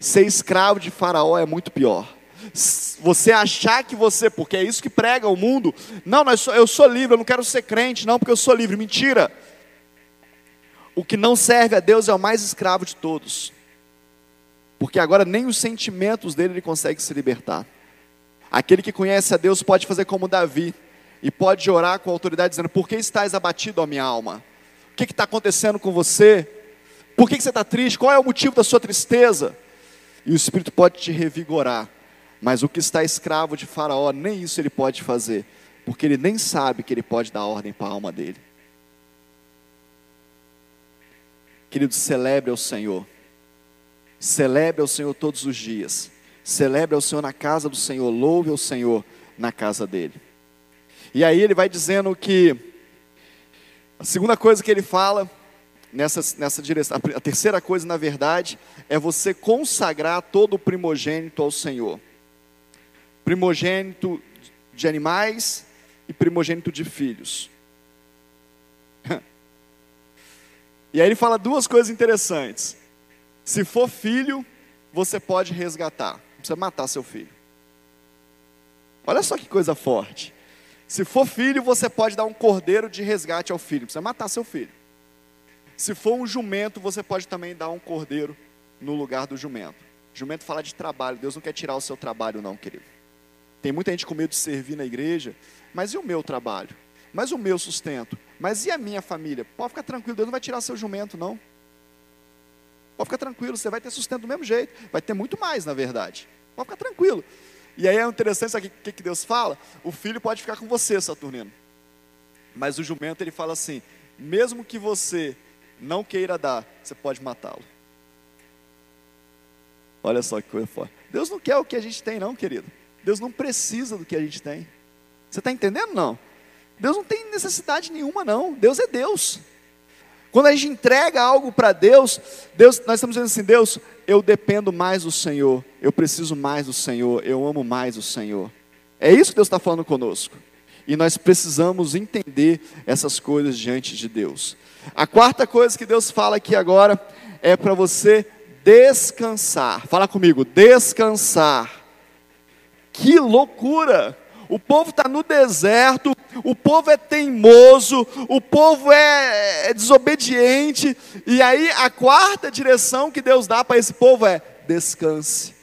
Ser escravo de Faraó é muito pior. Você achar que você, porque é isso que prega o mundo, não, eu sou livre, eu não quero ser crente, não, porque eu sou livre. Mentira. O que não serve a Deus é o mais escravo de todos. Porque agora nem os sentimentos dele ele consegue se libertar. Aquele que conhece a Deus pode fazer como Davi e pode orar com autoridade dizendo: Por que estás abatido, ó minha alma? Que está acontecendo com você, por que, que você está triste, qual é o motivo da sua tristeza. E o Espírito pode te revigorar, mas o que está escravo de Faraó, nem isso ele pode fazer, porque ele nem sabe que ele pode dar ordem para a alma dele. Querido, celebre ao Senhor, celebre ao Senhor todos os dias, celebre ao Senhor na casa do Senhor, louve ao Senhor na casa dele. E aí ele vai dizendo que a segunda coisa que ele fala nessa, nessa direção, a terceira coisa, na verdade, é você consagrar todo o primogênito ao Senhor. Primogênito de animais e primogênito de filhos. [laughs] E aí ele fala duas coisas interessantes. Se for filho, você pode resgatar. Não precisa matar seu filho. Olha só que coisa forte. Se for filho, você pode dar um cordeiro de resgate ao filho, precisa matar seu filho. Se for um jumento, você pode também dar um cordeiro no lugar do jumento. Jumento fala de trabalho, Deus não quer tirar o seu trabalho, não, querido. Tem muita gente com medo de servir na igreja, mas e o meu trabalho? Mas o meu sustento? Mas e a minha família? Pode ficar tranquilo, Deus não vai tirar seu jumento, não. Pode ficar tranquilo, você vai ter sustento do mesmo jeito, vai ter muito mais, na verdade. Pode ficar tranquilo. E aí é interessante, sabe o que, que Deus fala? O filho pode ficar com você, Saturnino. Mas o jumento ele fala assim: mesmo que você não queira dar, você pode matá-lo. Olha só que coisa forte. Deus não quer o que a gente tem, não, querido. Deus não precisa do que a gente tem. Você está entendendo? Não. Deus não tem necessidade nenhuma, não. Deus é Deus. Quando a gente entrega algo para Deus, Deus, nós estamos dizendo assim, Deus, eu dependo mais do Senhor, eu preciso mais do Senhor, eu amo mais o Senhor. É isso que Deus está falando conosco. E nós precisamos entender essas coisas diante de Deus. A quarta coisa que Deus fala aqui agora é para você descansar. Fala comigo, descansar. Que loucura! O povo está no deserto, o povo é teimoso, o povo é, é desobediente, e aí a quarta direção que Deus dá para esse povo é: descanse.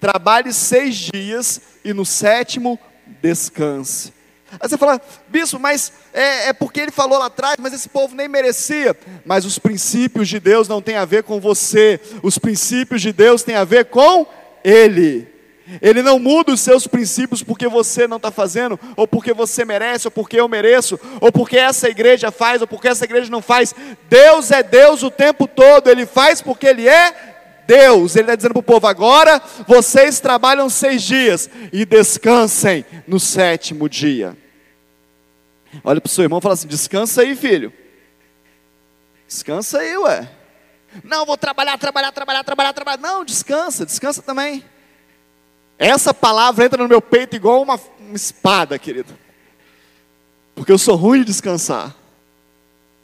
Trabalhe seis dias e no sétimo descanse. Aí você fala, bispo, mas é, é, porque ele falou lá atrás, mas esse povo nem merecia. Mas os princípios de Deus não têm a ver com você, os princípios de Deus têm a ver com Ele. Ele não muda os seus princípios porque você não está fazendo, ou porque você merece, ou porque eu mereço, ou porque essa igreja faz, ou porque essa igreja não faz. Deus é Deus o tempo todo, Ele faz porque Ele é Deus. Ele está dizendo para o povo: agora vocês trabalham seis dias e descansem no sétimo dia. Olha para o seu irmão e fala assim: descansa aí, filho. Descansa aí, ué. Não, vou trabalhar, trabalhar, trabalhar, trabalhar, trabalhar. Não, descansa, descansa também. Essa palavra entra no meu peito igual uma, uma espada, querido. Porque eu sou ruim de descansar.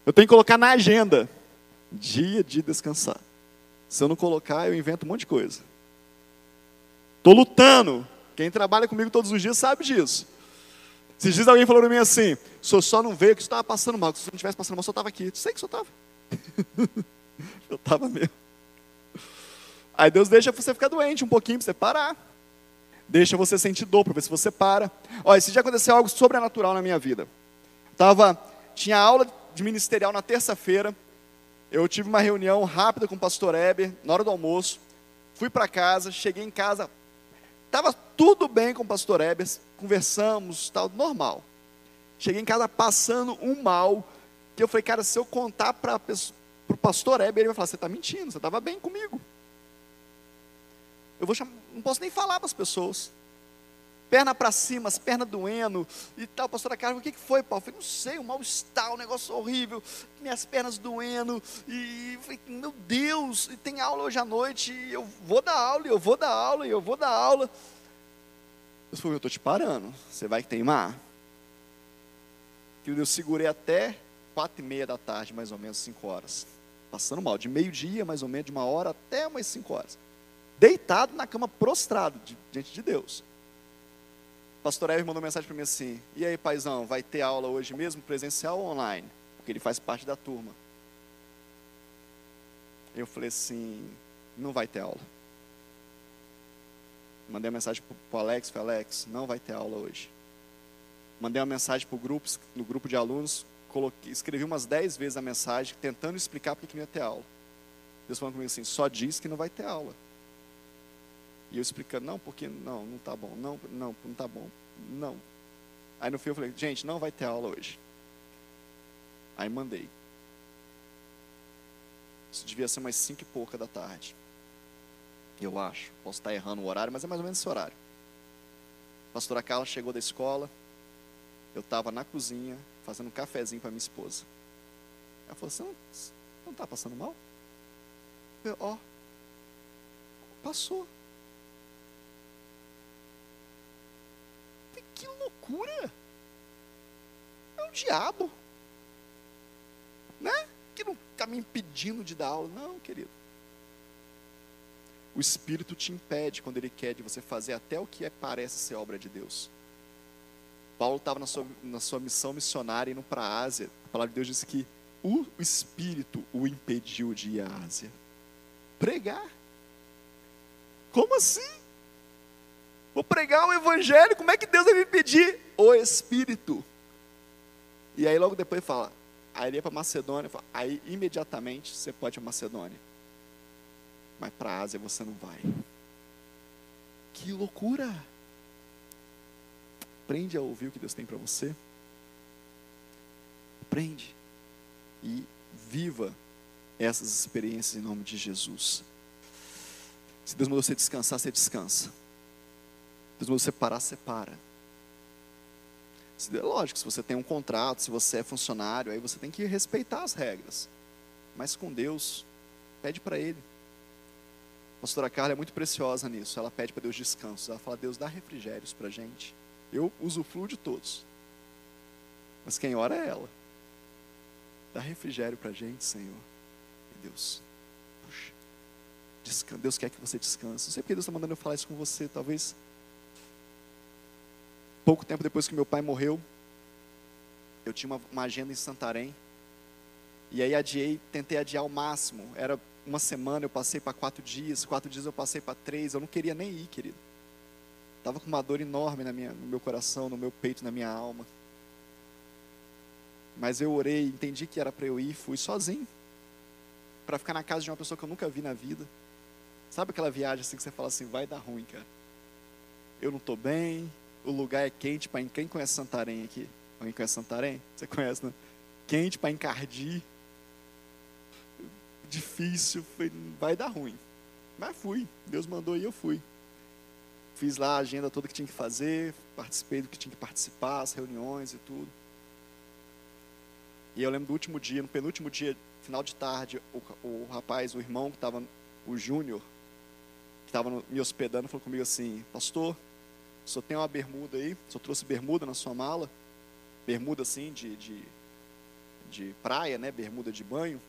Eu tenho que colocar na agenda. Dia de descansar. Se eu não colocar, eu invento um monte de coisa. Estou lutando. Quem trabalha comigo todos os dias sabe disso. Se diz alguém falou para mim assim: o só não veio que estava passando mal. Se você não estivesse passando mal, senhor estava aqui. Eu sei que senhor estava. [laughs] eu estava mesmo. Aí Deus deixa você ficar doente um pouquinho para você parar. Deixa você sentir dor para ver se você para. Olha, se já aconteceu algo sobrenatural na minha vida. Tava, tinha aula de ministerial na terça-feira. Eu tive uma reunião rápida com o pastor Heber, na hora do almoço. Fui para casa, cheguei em casa, Estava tudo bem com o pastor Heber, conversamos, tal, normal. Cheguei em casa passando um mal, que eu falei, cara, se eu contar para o pastor Heber, ele vai falar, você está mentindo, você estava bem comigo. Eu vou chamar, não posso nem falar para as pessoas. Perna para cima, as pernas doendo e tal. Pastora Carla, o que, que foi, Paulo? Eu falei, não sei, um mal-estar, um negócio horrível, minhas pernas doendo. E falei, meu Deus, e tem aula hoje à noite, e eu vou dar aula, e eu vou dar aula, e eu vou dar aula. Eu falei, eu estou te parando, você vai teimar? eu segurei até quatro e meia da tarde, mais ou menos, cinco horas. Passando mal, de meio-dia, mais ou menos, de uma hora até umas cinco horas. Deitado na cama, prostrado, diante de Deus pastor Ever mandou mensagem para mim assim: E aí, paizão, vai ter aula hoje mesmo, presencial ou online? Porque ele faz parte da turma. Eu falei assim: Não vai ter aula. Mandei uma mensagem para o Alex: falei, Alex, não vai ter aula hoje. Mandei uma mensagem para o grupo, no grupo de alunos, coloquei, escrevi umas 10 vezes a mensagem, tentando explicar porque que não ia ter aula. Deus falou comigo assim: Só diz que não vai ter aula. E eu explicando, não, porque não, não tá bom, não, não, não tá bom, não. Aí no fim eu falei, gente, não vai ter aula hoje. Aí mandei. Isso devia ser mais cinco e pouca da tarde. Eu acho. Posso estar errando o horário, mas é mais ou menos esse horário. A pastora Carla chegou da escola. Eu estava na cozinha fazendo um cafezinho para minha esposa. Ela falou assim: não está passando mal? Eu, ó, passou. que loucura! É o diabo. Né? Que não está me impedindo de dar aula. Não, querido. O Espírito te impede quando Ele quer de você fazer até o que é, parece ser obra de Deus. Paulo estava na sua, na sua missão missionária indo para a Ásia. A palavra de Deus diz que o Espírito o impediu de ir à Ásia. Pregar. Como assim? Vou pregar o evangelho, como é que Deus vai me pedir? O Espírito. E aí logo depois fala, aí ele é para Macedônia, fala, aí imediatamente você pode ir para Macedônia. Mas para a Ásia você não vai. Que loucura! Aprende a ouvir o que Deus tem para você. Aprende e viva essas experiências em nome de Jesus. Se Deus mandou você descansar, você descansa. Deus mandou você parar, você para. Lógico, se você tem um contrato, se você é funcionário, aí você tem que respeitar as regras. Mas com Deus, pede para Ele. A pastora Carla é muito preciosa nisso. Ela pede para Deus descanso. Ela fala, Deus, dá refrigérios para a gente. Eu usufruo de todos. Mas quem ora é ela. Dá refrigério para a gente, Senhor. E Deus, puxa. Deus quer que você descanse. Não sei porque Deus está mandando eu falar isso com você. Talvez pouco tempo depois que meu pai morreu, eu tinha uma, uma agenda em Santarém. E aí adiei, tentei adiar ao máximo. Era uma semana eu passei para quatro dias, quatro dias eu passei para três, eu não queria nem ir, querido. Estava com uma dor enorme na minha, no meu coração, no meu peito, na minha alma. Mas eu orei, entendi que era para eu ir, fui sozinho. Para ficar na casa de uma pessoa que eu nunca vi na vida. Sabe aquela viagem assim que você fala assim, vai dar ruim, cara. Eu não estou bem, o lugar é quente para quem conhece Santarém aqui? Alguém conhece Santarém? Você conhece, né? Quente para encardir difícil, foi, vai dar ruim. Mas fui, Deus mandou e eu fui. Fiz lá a agenda toda que tinha que fazer, participei do que tinha que participar, as reuniões e tudo. E eu lembro do último dia, no penúltimo dia, final de tarde, o, o rapaz, o irmão que estava, o Júnior, que estava me hospedando, falou comigo assim: Pastor, só tem uma bermuda aí, só trouxe bermuda na sua mala, bermuda assim de, de, de praia, né? Bermuda de banho.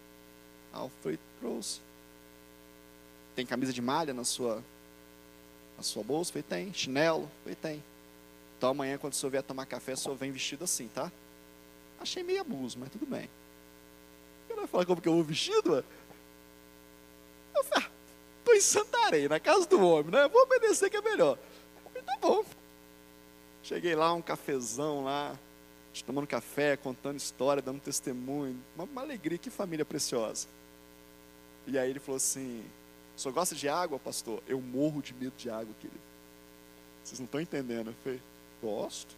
Alfred trouxe. Tem camisa de malha na sua, na sua bolsa? Falei, tem. Chinelo? Falei, tem. Então amanhã, quando o senhor vier tomar café, o senhor vem vestido assim, tá? Achei meio abuso, mas tudo bem. Eu não vai falar como que eu vou vestido? Eu falei, ah, tô em Santarém, na casa do homem, né? Vou obedecer que é melhor. Tá bom. Cheguei lá, um cafezão lá, tomando café, contando história, dando testemunho. Uma, uma alegria, que família preciosa. E aí ele falou assim: senhor gosta de água, pastor? Eu morro de medo de água, querido. Vocês não estão entendendo. Eu falei: gosto.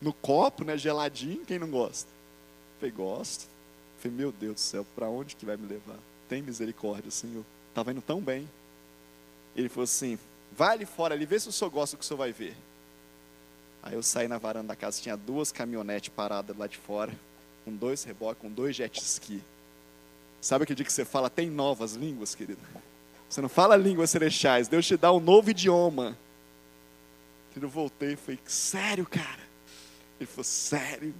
No copo, né, geladinho, quem não gosta? Eu falei: gosto. Eu falei: meu Deus do céu, para onde que vai me levar? Tem misericórdia, Senhor. Estava indo tão bem. Ele falou assim: vai ali fora ali, vê se o senhor gosta do que o senhor vai ver. Aí eu saí na varanda da casa, tinha duas caminhonetes paradas lá de fora, com dois reboques, com dois jet ski. Sabe aquele dia que você fala, tem novas línguas, querido? Você não fala línguas celestiais, Deus te dá um novo idioma. Eu voltei e falei, sério, cara? Ele falou, sério?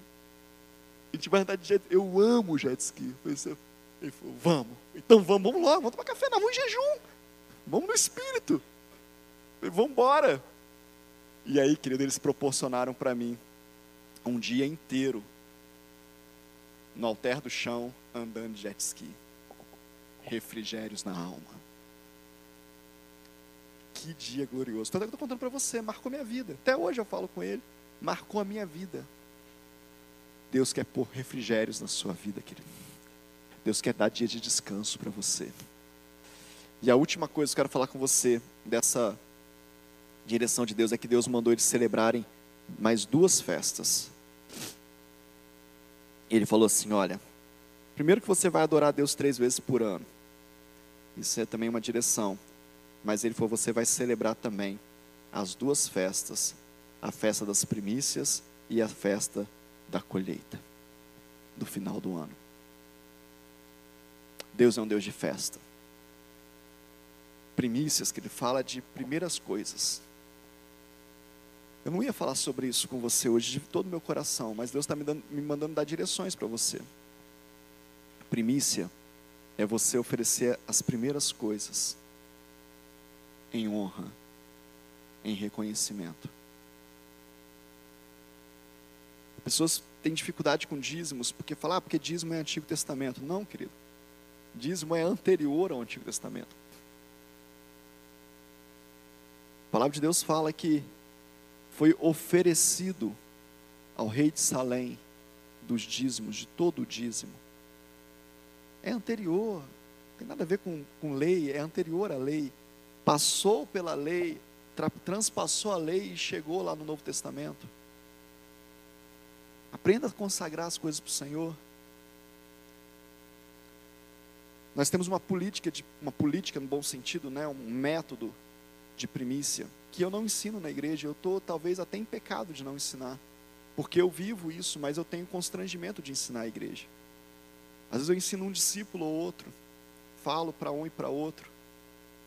Andar de jet Eu amo jet ski. Ele falou, vamos. Então vamos, vamos lá, vamos tomar café, não, vamos em jejum. Vamos no espírito. Vamos embora. E aí, querido, eles proporcionaram para mim um dia inteiro no alter do chão, andando de jet ski. Refrigérios na alma. Que dia glorioso. Tanto é que eu estou contando para você, marcou minha vida. Até hoje eu falo com ele, marcou a minha vida. Deus quer pôr refrigérios na sua vida, querido. Deus quer dar dia de descanso para você. E a última coisa que eu quero falar com você dessa direção de Deus é que Deus mandou eles celebrarem mais duas festas ele falou assim: Olha, primeiro que você vai adorar a Deus três vezes por ano. Isso é também uma direção. Mas ele falou: Você vai celebrar também as duas festas: a festa das primícias e a festa da colheita, do final do ano. Deus é um Deus de festa. Primícias, que ele fala de primeiras coisas. Eu não ia falar sobre isso com você hoje de todo o meu coração, mas Deus está me, me mandando dar direções para você. Primícia é você oferecer as primeiras coisas em honra, em reconhecimento. Pessoas têm dificuldade com dízimos porque falar, ah, porque dízimo é Antigo Testamento. Não, querido. Dízimo é anterior ao Antigo Testamento. A palavra de Deus fala que foi oferecido ao rei de Salém dos dízimos, de todo o dízimo. É anterior, não tem nada a ver com, com lei, é anterior à lei. Passou pela lei, tra, transpassou a lei e chegou lá no Novo Testamento. Aprenda a consagrar as coisas para o Senhor. Nós temos uma política, de, uma política no bom sentido, né, um método de primícia, que eu não ensino na igreja, eu estou talvez até em pecado de não ensinar, porque eu vivo isso, mas eu tenho constrangimento de ensinar a igreja. Às vezes eu ensino um discípulo ou outro, falo para um e para outro.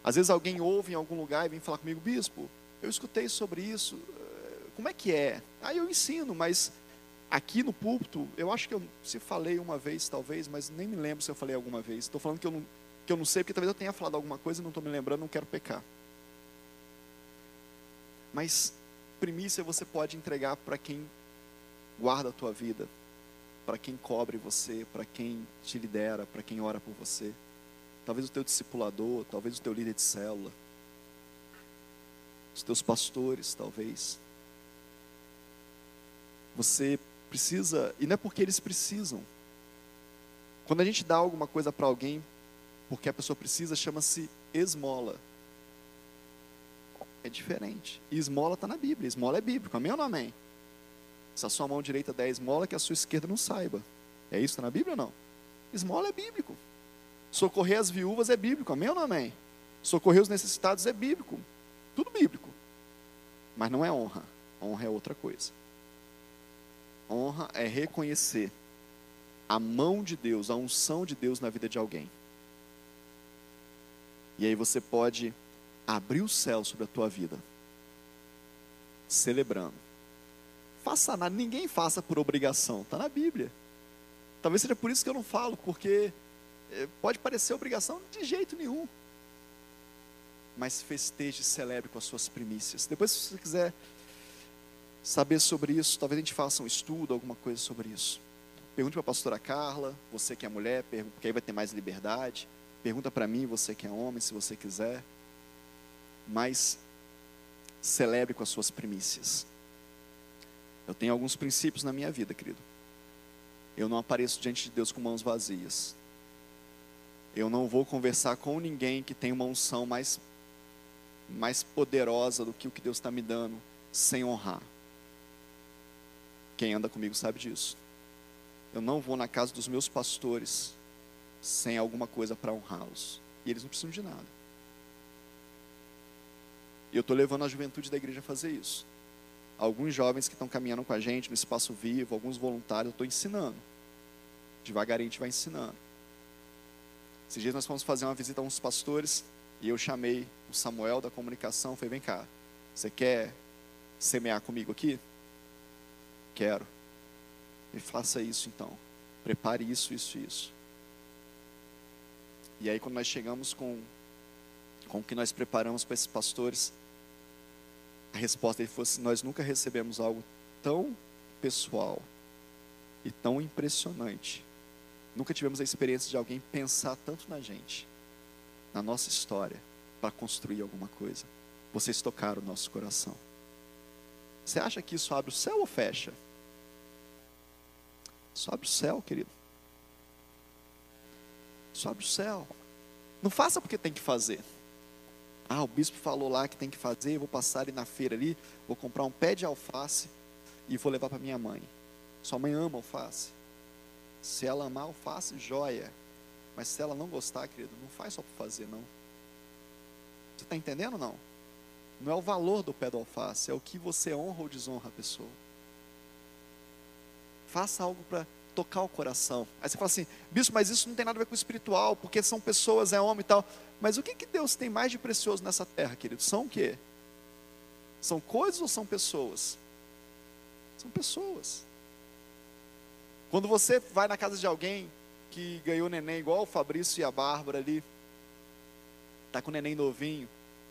Às vezes alguém ouve em algum lugar e vem falar comigo, bispo, eu escutei sobre isso, eh, como é que é? Aí eu ensino, mas aqui no púlpito, eu acho que eu se falei uma vez, talvez, mas nem me lembro se eu falei alguma vez. Estou falando que eu, não, que eu não sei, porque talvez eu tenha falado alguma coisa e não estou me lembrando, não quero pecar. Mas primícia você pode entregar para quem guarda a tua vida, para quem cobre você, para quem te lidera, para quem ora por você. Talvez o teu discipulador, talvez o teu líder de célula, os teus pastores, talvez. Você precisa, e não é porque eles precisam. Quando a gente dá alguma coisa para alguém, porque a pessoa precisa, chama-se esmola. É diferente. E esmola está na Bíblia. Esmola é bíblico. Amém ou não amém? Se a sua mão direita der esmola, que a sua esquerda não saiba. É isso? Está na Bíblia ou não? Esmola é bíblico. Socorrer as viúvas é bíblico. Amém ou não amém? Socorrer os necessitados é bíblico. Tudo bíblico. Mas não é honra. Honra é outra coisa. Honra é reconhecer a mão de Deus, a unção de Deus na vida de alguém. E aí você pode abrir o céu sobre a tua vida, celebrando. Faça nada, ninguém faça por obrigação, está na Bíblia. Talvez seja por isso que eu não falo, porque eh, pode parecer obrigação de jeito nenhum. Mas festeje e celebre com as suas primícias. Depois, se você quiser saber sobre isso, talvez a gente faça um estudo, alguma coisa sobre isso. Pergunte para a pastora Carla, você que é mulher, porque aí vai ter mais liberdade. Pergunta para mim, você que é homem, se você quiser. Mas celebre com as suas primícias. Eu tenho alguns princípios na minha vida, querido. Eu não apareço diante de Deus com mãos vazias. Eu não vou conversar com ninguém que tem uma unção mais, mais poderosa do que o que Deus está me dando, sem honrar. Quem anda comigo sabe disso. Eu não vou na casa dos meus pastores sem alguma coisa para honrá-los. E eles não precisam de nada. E eu estou levando a juventude da igreja a fazer isso. Alguns jovens que estão caminhando com a gente no espaço vivo, alguns voluntários, eu estou ensinando. Devagarinho a gente vai ensinando. Esses dias nós fomos fazer uma visita a uns pastores e eu chamei o Samuel da comunicação. Falei: vem cá, você quer semear comigo aqui? Quero. E faça isso então. Prepare isso, isso, isso. E aí quando nós chegamos com, com o que nós preparamos para esses pastores, a resposta dele foi assim, nós nunca recebemos algo tão pessoal e tão impressionante. Nunca tivemos a experiência de alguém pensar tanto na gente, na nossa história, para construir alguma coisa. Vocês tocaram o nosso coração. Você acha que isso abre o céu ou fecha? Sobe o céu, querido. Sobe o céu. Não faça porque tem que fazer. Ah, o bispo falou lá que tem que fazer, vou passar ali na feira ali, vou comprar um pé de alface e vou levar para minha mãe. Sua mãe ama alface. Se ela amar alface, joia. Mas se ela não gostar, querido, não faz só para fazer, não. Você está entendendo ou não? Não é o valor do pé do alface, é o que você honra ou desonra a pessoa. Faça algo para tocar o coração. Aí você fala assim, bispo, mas isso não tem nada a ver com o espiritual, porque são pessoas, é homem e tal. Mas o que, que Deus tem mais de precioso nessa terra, querido? São o quê? São coisas ou são pessoas? São pessoas. Quando você vai na casa de alguém que ganhou neném, igual o Fabrício e a Bárbara ali, tá com o neném novinho,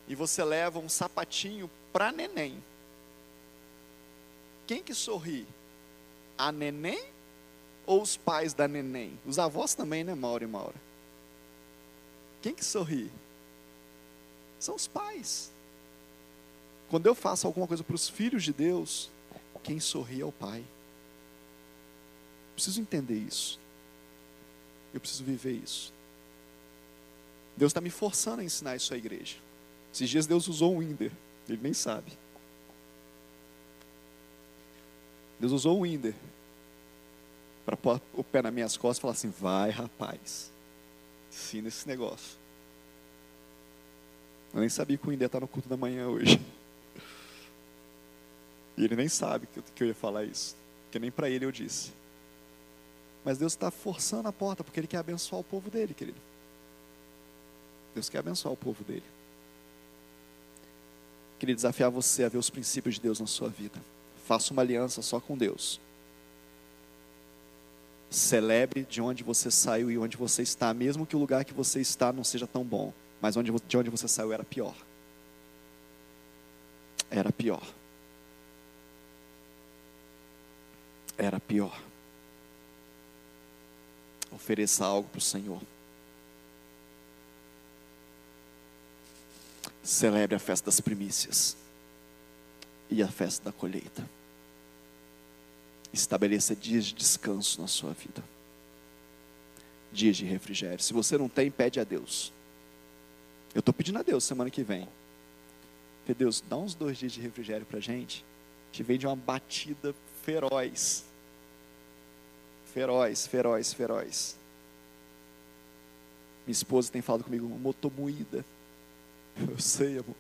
e você leva um sapatinho para neném. Quem que sorri? a neném ou os pais da neném? Os avós também, né, Mauro e Maura? Quem que sorri? São os pais. Quando eu faço alguma coisa para os filhos de Deus, quem sorri é o pai. Preciso entender isso. Eu preciso viver isso. Deus está me forçando a ensinar isso à igreja. Esses dias Deus usou o Inder, ele nem sabe. Deus usou o Inder para pôr o pé nas minhas costas e falar assim: vai, rapaz, ensina esse negócio. Eu nem sabia que o Indé está no culto da manhã hoje. E ele nem sabe que eu ia falar isso, porque nem para ele eu disse. Mas Deus está forçando a porta, porque Ele quer abençoar o povo dele, querido. Deus quer abençoar o povo dele. Queria desafiar você a ver os princípios de Deus na sua vida. Faça uma aliança só com Deus. Celebre de onde você saiu e onde você está, mesmo que o lugar que você está não seja tão bom, mas onde, de onde você saiu era pior. Era pior. Era pior. Ofereça algo para o Senhor. Celebre a festa das primícias e a festa da colheita. Estabeleça dias de descanso na sua vida. Dias de refrigério. Se você não tem, pede a Deus. Eu estou pedindo a Deus semana que vem. Que Deus, dá uns dois dias de refrigério para a gente. Que vem de uma batida feroz. Feroz, feroz, feroz. Minha esposa tem falado comigo, motor moída. [laughs] Eu sei, amor.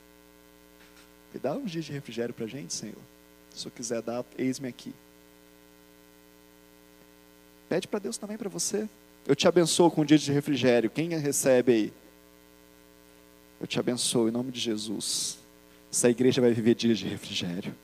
Me dá uns dias de refrigério para a gente, Senhor. Se eu quiser dar, eis-me aqui. Pede para Deus também para você. Eu te abençoo com um dia de refrigério. Quem recebe aí? Eu te abençoo em nome de Jesus. Essa igreja vai viver dias de refrigério.